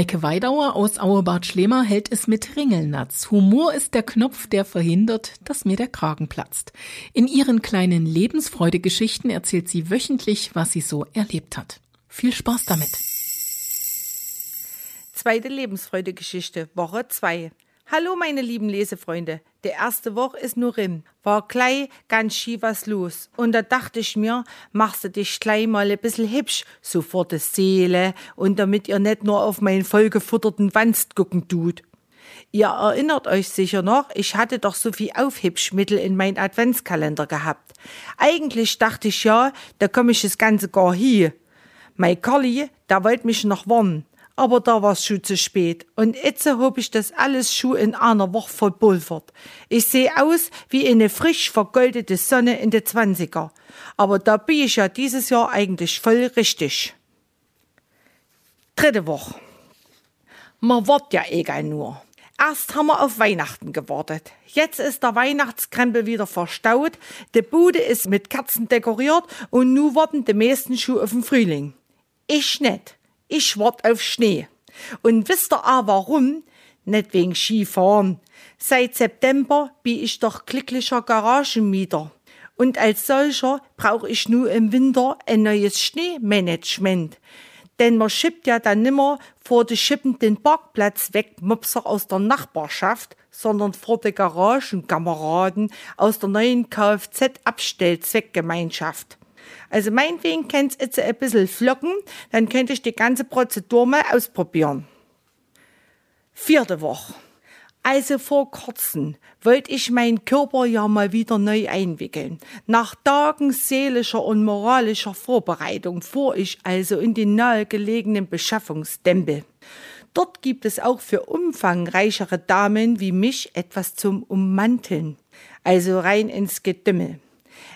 Heike Weidauer aus Auebad Schlemer hält es mit Ringelnatz. Humor ist der Knopf, der verhindert, dass mir der Kragen platzt. In ihren kleinen Lebensfreudegeschichten erzählt sie wöchentlich, was sie so erlebt hat. Viel Spaß damit. Zweite Lebensfreudegeschichte, Woche 2. Hallo meine lieben Lesefreunde. Der erste Woche ist nur rim. War gleich ganz schief was los. Und da dachte ich mir, machst du dich gleich mal ein bisschen hübsch, so vor Seele und damit ihr nicht nur auf meinen vollgefutterten Wanst gucken tut. Ihr erinnert euch sicher noch, ich hatte doch so viel Aufhübschmittel in mein Adventskalender gehabt. Eigentlich dachte ich ja, da komme ich das Ganze gar hier. Mein Carly, der wollte mich noch warnen aber da war's schon zu spät. Und jetzt hab ich das alles schon in einer Woche verpulvert. Ich sehe aus wie eine frisch vergoldete Sonne in de Zwanziger. Aber da bin ich ja dieses Jahr eigentlich voll richtig. Dritte Woche. Man wartet ja egal nur. Erst haben wir auf Weihnachten gewartet. Jetzt ist der Weihnachtskrempel wieder verstaut, die Bude ist mit Kerzen dekoriert und nu warten die meisten Schuhe auf den Frühling. Ich nicht. Ich wart auf Schnee. Und wisst ihr auch warum? Nicht wegen Skifahren. Seit September bin ich doch glücklicher Garagenmieter. Und als solcher brauche ich nur im Winter ein neues Schneemanagement. Denn man schippt ja dann nimmer vor de Schippen den Parkplatz weg, Mopser aus der Nachbarschaft, sondern vor de Garagenkameraden aus der neuen Kfz-Abstellzweckgemeinschaft. Also meinetwegen könnt ihr jetzt ein bisschen flocken, dann könnte ich die ganze Prozedur mal ausprobieren. Vierte Woche. Also vor kurzem wollte ich meinen Körper ja mal wieder neu einwickeln. Nach Tagen seelischer und moralischer Vorbereitung fuhr ich also in den nahegelegenen Beschaffungsdempel. Dort gibt es auch für umfangreichere Damen wie mich etwas zum Ummanteln, also rein ins Gedümmel.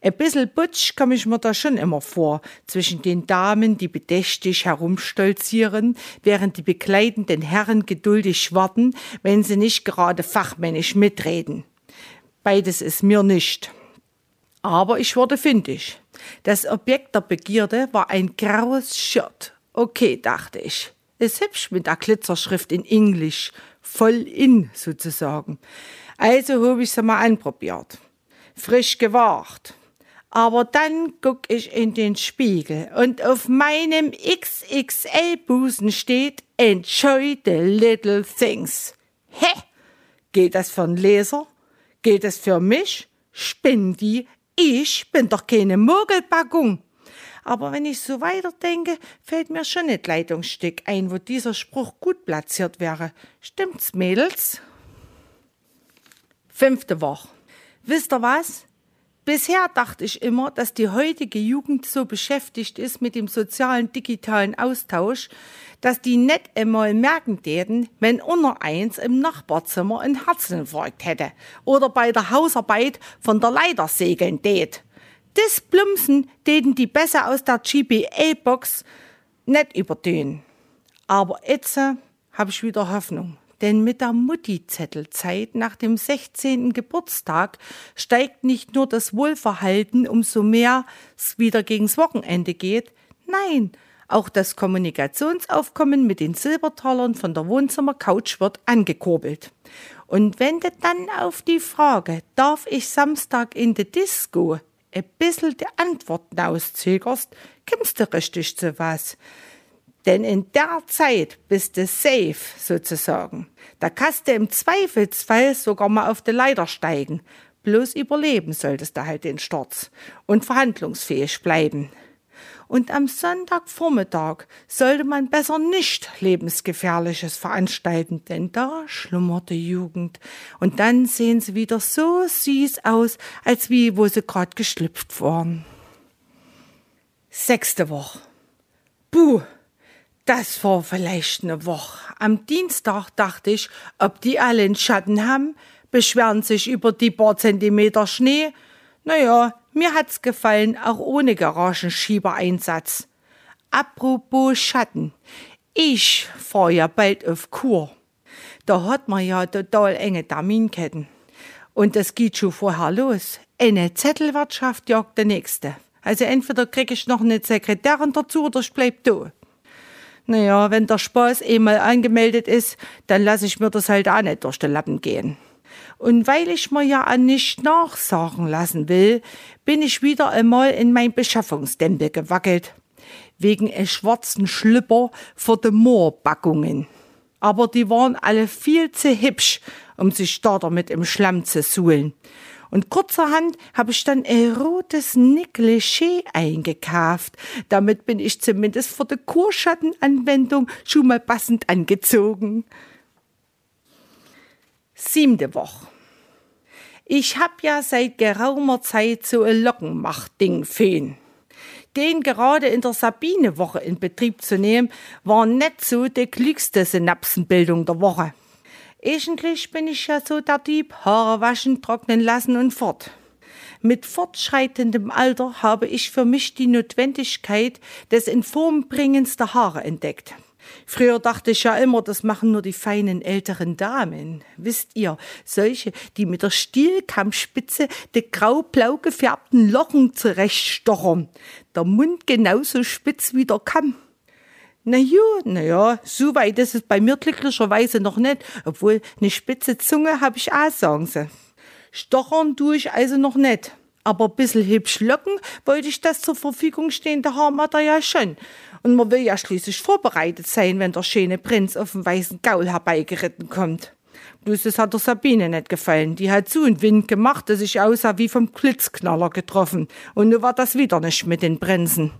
Ein bisschen butsch komme ich mir da schon immer vor, zwischen den Damen, die bedächtig herumstolzieren, während die begleitenden Herren geduldig warten, wenn sie nicht gerade fachmännisch mitreden. Beides ist mir nicht. Aber ich wurde fündig. Das Objekt der Begierde war ein graues Shirt. Okay, dachte ich. Ist hübsch mit der Glitzerschrift in Englisch. Voll in, sozusagen. Also habe ich sie mal anprobiert. Frisch gewacht. Aber dann guck ich in den Spiegel und auf meinem XXL-Busen steht Enjoy the little things. Hä? Geht das für einen Leser? Geht es für mich? Spinnen die? Ich bin doch keine Mogelpackung. Aber wenn ich so weiterdenke, fällt mir schon ein Leitungsstück ein, wo dieser Spruch gut platziert wäre. Stimmt's, Mädels? Fünfte Woche. Wisst ihr was? Bisher dachte ich immer, dass die heutige Jugend so beschäftigt ist mit dem sozialen digitalen Austausch, dass die net einmal merken täten, wenn unter eins im Nachbarzimmer ein Herzinfarkt hätte oder bei der Hausarbeit von der Leiter segeln tät. Das Plumpsen täten die besser aus der GPA-Box net übertönen. Aber jetzt äh, habe ich wieder Hoffnung denn mit der Mutti-Zettelzeit nach dem 16. Geburtstag steigt nicht nur das Wohlverhalten, umso mehr es wieder gegens Wochenende geht, nein, auch das Kommunikationsaufkommen mit den Silbertalern von der Wohnzimmercouch wird angekurbelt. Und wenn du dann auf die Frage, darf ich Samstag in de Disco, ein bissel die Antworten auszögerst, kommst du richtig zu was. Denn in der Zeit bist du safe, sozusagen. Da kannst du im Zweifelsfall sogar mal auf die Leiter steigen. Bloß überleben solltest du halt den Sturz und verhandlungsfähig bleiben. Und am Sonntagvormittag sollte man besser nicht lebensgefährliches veranstalten, denn da schlummert die Jugend. Und dann sehen sie wieder so süß aus, als wie wo sie grad geschlüpft waren. Sechste Woche. Buh! Das war vielleicht ne Woche. Am Dienstag dachte ich, ob die alle einen Schatten haben, beschweren sich über die paar Zentimeter Schnee. Naja, mir hat's gefallen, auch ohne Garagenschiebereinsatz. Apropos Schatten. Ich fahr ja bald auf Kur. Da hat man ja total enge Terminketten. Und das geht schon vorher los. Eine Zettelwirtschaft jagt der nächste. Also entweder krieg ich noch eine Sekretärin dazu oder ich bleib da. Naja, wenn der Spaß einmal angemeldet ist, dann lasse ich mir das halt auch nicht durch den Lappen gehen. Und weil ich mir ja an nicht nachsagen lassen will, bin ich wieder einmal in mein Beschaffungsdempel gewackelt. Wegen e schwarzen Schlüpper vor de Moorbackungen. Aber die waren alle viel zu hübsch, um sich da damit im Schlamm zu suhlen. Und kurzerhand habe ich dann ein rotes Negligé eingekauft. Damit bin ich zumindest vor der Kurschattenanwendung schon mal passend angezogen. Siebte Woche. Ich hab ja seit geraumer Zeit so ein Lockenmachtding fehn. Den gerade in der Sabinewoche in Betrieb zu nehmen, war net so die klügste Synapsenbildung der Woche. Eigentlich bin ich ja so der Typ, Haare waschen, trocknen lassen und fort. Mit fortschreitendem Alter habe ich für mich die Notwendigkeit des Informbringens der Haare entdeckt. Früher dachte ich ja immer, das machen nur die feinen älteren Damen. Wisst ihr, solche, die mit der Stielkammspitze die grau-blau gefärbten Locken zurechtstochern. Der Mund genauso spitz wie der Kamm. Na ja, na ja, so weit ist es bei mir glücklicherweise noch nicht, obwohl eine spitze Zunge hab ich auch, sagen sie. Stochern tue ich also noch nicht. Aber ein bisschen hübsch locken wollte ich das zur Verfügung stehende Haarmaterial schon. Und man will ja schließlich vorbereitet sein, wenn der schöne Prinz auf dem weißen Gaul herbeigeritten kommt. Bloß das hat der Sabine nicht gefallen. Die hat so einen Wind gemacht, dass ich aussah wie vom Blitzknaller getroffen. Und nun war das wieder nicht mit den Prinzen.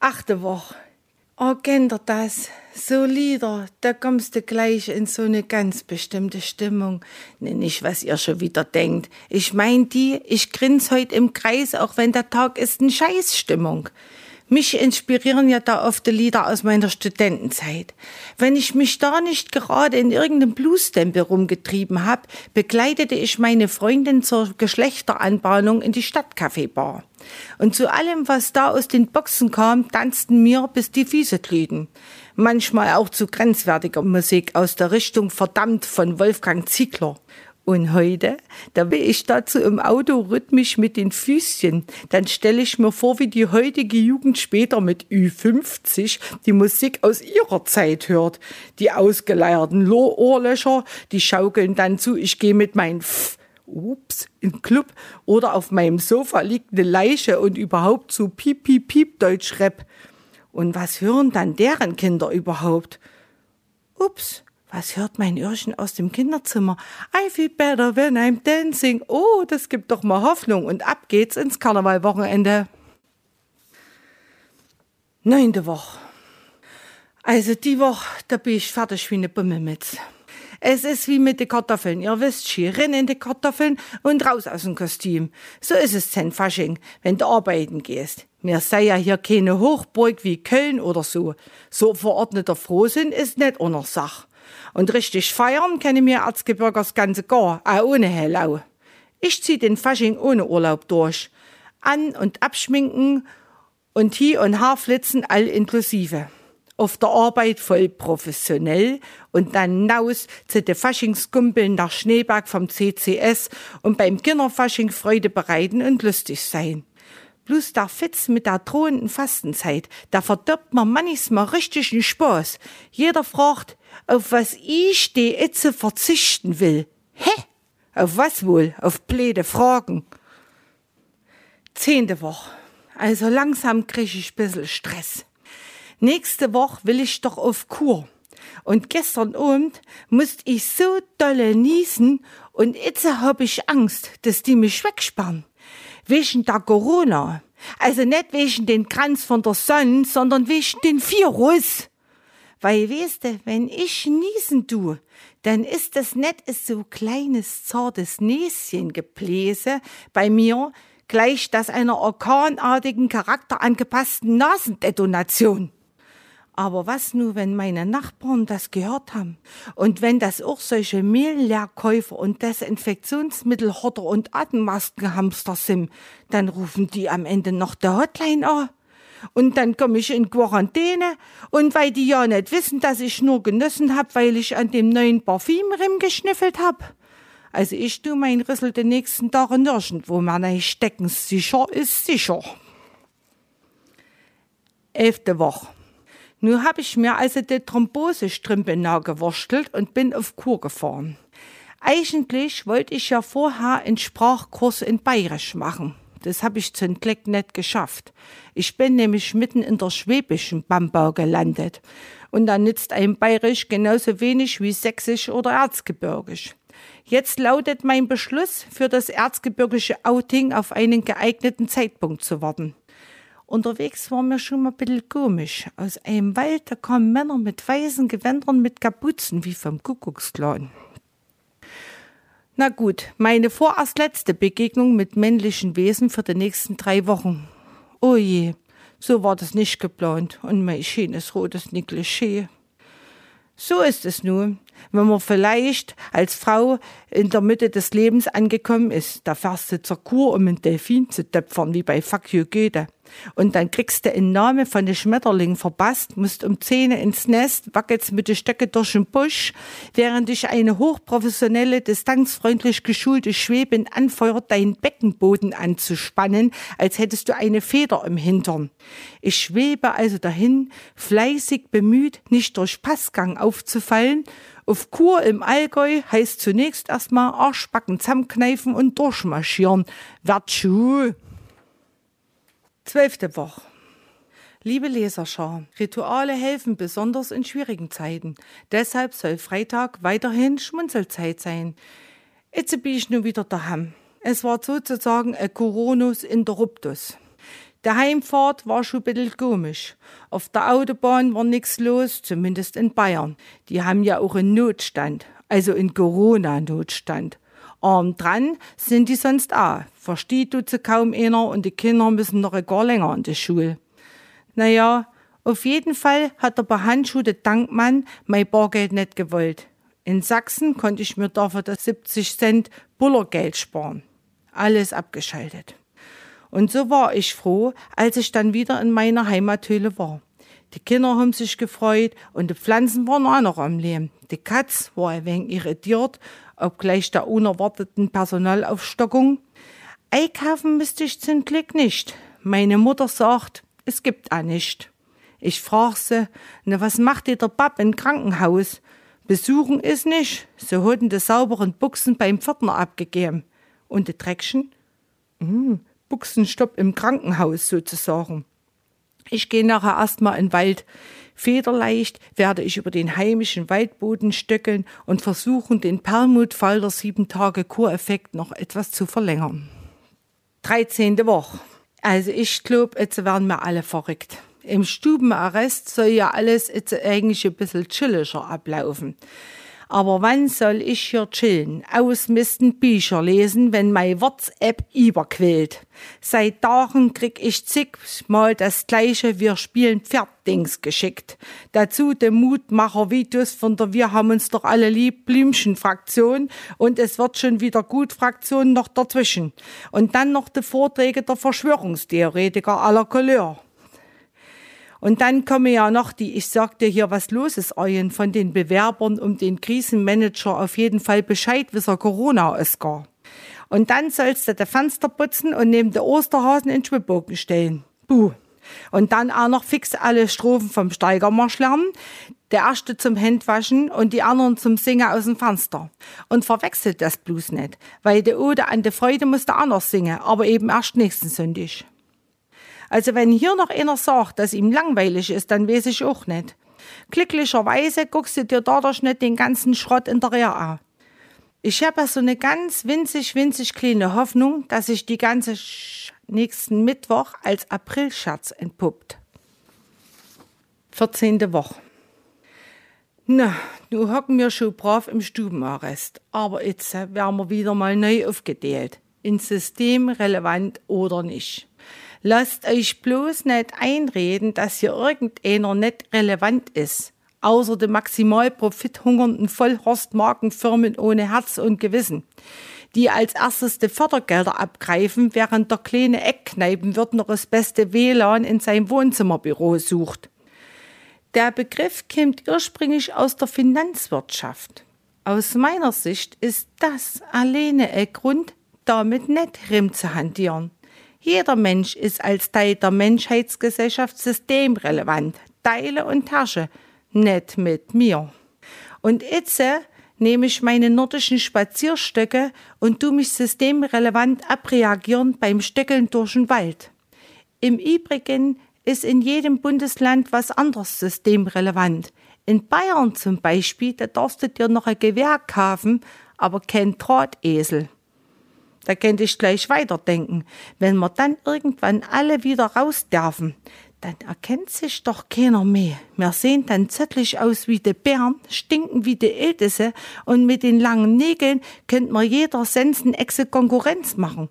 Achte Woche. Oh, kennt ihr das? So Lieder, da kommst du gleich in so eine ganz bestimmte Stimmung. Ne, nicht, was ihr schon wieder denkt. Ich mein die, ich grins heut im Kreis, auch wenn der Tag ist, eine Scheißstimmung. Mich inspirieren ja da oft die Lieder aus meiner Studentenzeit. Wenn ich mich da nicht gerade in irgendeinem Bluesstempel rumgetrieben hab, begleitete ich meine Freundin zur Geschlechteranbahnung in die Stadtcafébar. Und zu allem, was da aus den Boxen kam, tanzten mir bis die Füße glühten. Manchmal auch zu grenzwertiger Musik aus der Richtung Verdammt von Wolfgang Ziegler. Und heute, da bin ich dazu im Auto rhythmisch mit den Füßchen. Dann stelle ich mir vor, wie die heutige Jugend später mit Ü50 die Musik aus ihrer Zeit hört. Die ausgeleierten Ohrlöcher, die schaukeln dann zu, ich gehe mit meinen Pff, ups, in Club oder auf meinem Sofa liegt eine Leiche und überhaupt so piep, piep, piep Deutsch-Rap. Und was hören dann deren Kinder überhaupt? Ups, was hört mein Irrchen aus dem Kinderzimmer? I feel better when I'm dancing. Oh, das gibt doch mal Hoffnung. Und ab geht's ins Karnevalwochenende. Neunte Woche. Also die Woche, da bin ich fertig wie eine Bummelmitz. Es ist wie mit den Kartoffeln. Ihr wisst schon, rein in die Kartoffeln und raus aus dem Kostüm. So ist es denn Fasching, wenn du arbeiten gehst. Mir sei ja hier keine Hochburg wie Köln oder so. So verordneter Frohsinn ist nicht unser Sach. Und richtig feiern kenne mir Erzgebirgers ganze gar, auch ohne Hellau. Ich zieh den Fasching ohne Urlaub durch. An- und abschminken und Hi- und Haarflitzen all inklusive. Auf der Arbeit voll professionell und dann naus zu de Faschingskumpeln nach Schneeberg vom CCS und beim Kinderfasching Freude bereiten und lustig sein. Bloß der Fitz mit der drohenden Fastenzeit, da verdirbt man manchmal richtigen Spaß. Jeder fragt, auf was ich die Itze verzichten will. Hä? Auf was wohl? Auf blöde Fragen. Zehnte Woche. Also langsam krieg ich bissel Stress. Nächste Woche will ich doch auf Kur. Und gestern Abend musste ich so dolle niesen und itze hab ich Angst, dass die mich wegsperren. Wegen der Corona. Also nicht wegen den Kranz von der Sonne, sondern wegen den Virus. Weil, weißt du, wenn ich niesen tu, dann ist das net so kleines, zartes Näschen gebläse bei mir, gleich das einer orkanartigen, charakterangepassten Nasendetonation. Aber was nur, wenn meine Nachbarn das gehört haben? Und wenn das auch solche Mehlleerkäufer und Desinfektionsmittelhorter und Atemmaskenhamster sind, dann rufen die am Ende noch der Hotline an und dann komme ich in Quarantäne und weil die ja nicht wissen, dass ich nur genossen hab, weil ich an dem neuen Parfüm geschniffelt hab. Also ich tu mein Rissel den nächsten Tagen nirgendwo mehr nicht stecken. Sicher ist sicher. Elfte Woche. Nun habe ich mir also die Thrombosestrümpe nachgewurstelt und bin auf Kur gefahren. Eigentlich wollte ich ja vorher einen Sprachkurs in Bayerisch machen. Das habe ich zum Glück nicht geschafft. Ich bin nämlich mitten in der schwäbischen Bambau gelandet. Und da nützt ein Bayerisch genauso wenig wie Sächsisch oder Erzgebirgisch. Jetzt lautet mein Beschluss, für das erzgebirgische Outing auf einen geeigneten Zeitpunkt zu warten. Unterwegs war mir schon mal ein bisschen komisch. Aus einem Wald, da kamen Männer mit weißen Gewändern mit Kapuzen wie vom Kuckucksklan. Na gut, meine vorerst letzte Begegnung mit männlichen Wesen für die nächsten drei Wochen. Oh je, so war das nicht geplant und mein schönes rotes Negligé. So ist es nun, wenn man vielleicht als Frau in der Mitte des Lebens angekommen ist. Da fährst du zur Kur, um einen Delfin zu töpfern, wie bei Fuck you Goethe. Und dann kriegst du Namen von den Schmetterling verpasst, musst um Zähne ins Nest, wackelst mit den Stöcke durch den Busch, während dich eine hochprofessionelle, distanzfreundlich geschulte Schwebin anfeuert, deinen Beckenboden anzuspannen, als hättest du eine Feder im Hintern. Ich schwebe also dahin, fleißig bemüht, nicht durch Passgang aufzufallen, auf Kur im Allgäu heißt zunächst erstmal Arschbacken zusammenkneifen und durchmarschieren. Werd Schuh. Zwölfte Woche. Liebe Leserschar, Rituale helfen besonders in schwierigen Zeiten. Deshalb soll Freitag weiterhin Schmunzelzeit sein. Jetzt bin ich nun wieder daheim. Es war sozusagen ein Coronus Interruptus. Der Heimfahrt war schon ein bisschen komisch. Auf der Autobahn war nichts los, zumindest in Bayern. Die haben ja auch einen Notstand, also in Corona-Notstand. Arm dran sind die sonst auch. Versteht du zu kaum einer und die Kinder müssen noch gar länger in die Schule. Naja, auf jeden Fall hat der behandschuhte Dankmann mein Bargeld nicht gewollt. In Sachsen konnte ich mir dafür das 70 Cent Bullergeld sparen. Alles abgeschaltet. Und so war ich froh, als ich dann wieder in meiner Heimathöhle war. Die Kinder haben sich gefreut und die Pflanzen waren auch noch am Leben. Die Katz war ein wenig irritiert, obgleich der unerwarteten Personalaufstockung. Einkaufen müsste ich zum Glück nicht. Meine Mutter sagt, es gibt auch nicht. Ich frag sie, na was macht ihr der Bab im Krankenhaus? Besuchen ist nicht. Sie hatten die sauberen Buchsen beim Pförtner abgegeben. Und die Dreckchen? Hm, Buchsenstopp im Krankenhaus sozusagen. Ich gehe nachher erstmal in den Wald. Federleicht werde ich über den heimischen Waldboden stöckeln und versuchen, den Perlmutfalter sieben Tage Kureffekt noch etwas zu verlängern. 13. Woche. Also ich glaube, jetzt werden wir alle verrückt. Im Stubenarrest soll ja alles jetzt eigentlich ein bisschen chilliger ablaufen. Aber wann soll ich hier chillen, ausmisten, Bücher lesen, wenn mein WhatsApp überquillt? Seit Tagen krieg ich zigmal das gleiche Wir spielen Pferddings geschickt. Dazu den Mutmacher-Videos von der Wir haben uns doch alle lieb Blümchen-Fraktion und es wird schon wieder gut Fraktion noch dazwischen. Und dann noch die Vorträge der Verschwörungstheoretiker aller Couleur. Und dann kommen ja noch die, ich sagte hier, was los ist, Eulen, von den Bewerbern um den Krisenmanager auf jeden Fall Bescheid, wie er Corona ist gar. Und dann sollst du die Fenster putzen und neben der Osterhasen in Schwibbogen stellen. Buh. Und dann auch noch fix alle Strophen vom Steigermarsch lernen. Der erste zum Händwaschen und die anderen zum Singen aus dem Fenster. Und verwechselt das bloß nicht, weil die Ode an die Freude musste anders singen, aber eben erst nächsten Sonntag. Also wenn hier noch einer sagt, dass ihm langweilig ist, dann weiß ich auch nicht. Glücklicherweise guckst du dir dadurch nicht den ganzen Schrott in der Rehe an. Ich habe so eine ganz winzig, winzig kleine Hoffnung, dass sich die ganze Sch nächsten Mittwoch als Aprilscherz entpuppt. 14. Woche. Na, nu hocken wir schon brav im Stubenarrest. Aber jetzt werden wir wieder mal neu aufgedeelt. Ins System relevant oder nicht. Lasst euch bloß nicht einreden, dass hier irgendeiner nicht relevant ist. Außer den maximal profithungernden Vollhorstmarkenfirmen ohne Herz und Gewissen die als erstes die Fördergelder abgreifen, während der kleine Eckkneipen noch das beste WLAN in seinem Wohnzimmerbüro sucht. Der Begriff kommt ursprünglich aus der Finanzwirtschaft. Aus meiner Sicht ist das alleine ein Grund, damit nicht zu hantieren. Jeder Mensch ist als Teil der Menschheitsgesellschaft systemrelevant. Teile und Tasche, nicht mit mir. Und jetzt nehme ich meine nordischen Spazierstöcke und tu mich systemrelevant abreagieren beim Stöckeln durch den Wald. Im Übrigen ist in jedem Bundesland was anderes systemrelevant. In Bayern zum Beispiel, da darfst du dir noch ein Gewehr kaufen, aber kein Drahtesel. Da könnte ich gleich weiterdenken. Wenn wir dann irgendwann alle wieder raus dürfen, dann erkennt sich doch keiner mehr. Wir sehen dann zöttlich aus wie de Bären, stinken wie de Älteste und mit den langen Nägeln könnt man jeder Sensenexe Konkurrenz machen.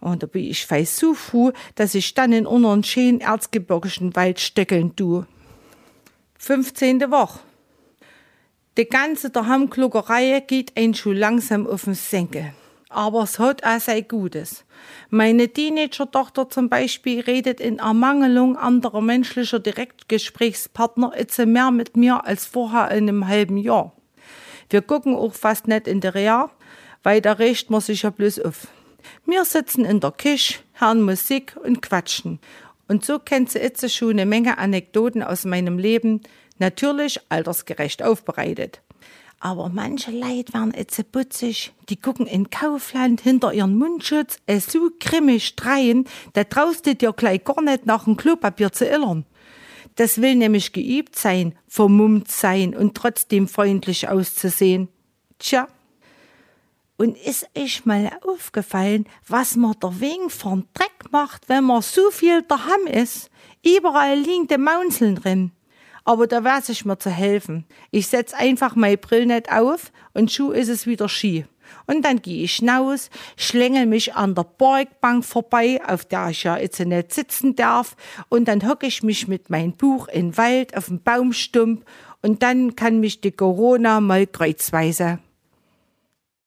Und da bin ich fei so froh, dass ich dann in unseren schönen erzgebirgischen Wald stöckeln tu. 15. Woche. Die ganze der Hamklugerei geht ein schon langsam auf den Senkel aber es hat auch sein Gutes. Meine Teenager-Tochter zum Beispiel redet in Ermangelung anderer menschlicher Direktgesprächspartner jetzt mehr mit mir als vorher in einem halben Jahr. Wir gucken auch fast nicht in der Real, weil da regt man sich ja bloß auf. Wir sitzen in der Küche, hören Musik und quatschen. Und so kennt sie jetzt schon eine Menge Anekdoten aus meinem Leben, natürlich altersgerecht aufbereitet. Aber manche Leid werden jetzt putzig, die gucken in Kaufland hinter ihren Mundschutz, es so grimmig dreien, da traust du dir gleich gar nicht nach dem Klopapier zu illern. Das will nämlich geübt sein, vermummt sein und trotzdem freundlich auszusehen. Tja. Und ist euch mal aufgefallen, was man der wegen von Dreck macht, wenn man so viel daheim ist? Überall liegen die Maunzeln drin aber da weiß ich mir zu helfen. Ich setz einfach mein Brillnet auf und schuh ist es wieder Ski. Und dann gehe ich hinaus, schlängel mich an der Parkbank vorbei, auf der ich ja jetzt nicht sitzen darf, und dann hocke ich mich mit meinem Buch in den Wald auf dem Baumstump und dann kann mich die Corona mal kreuzweise.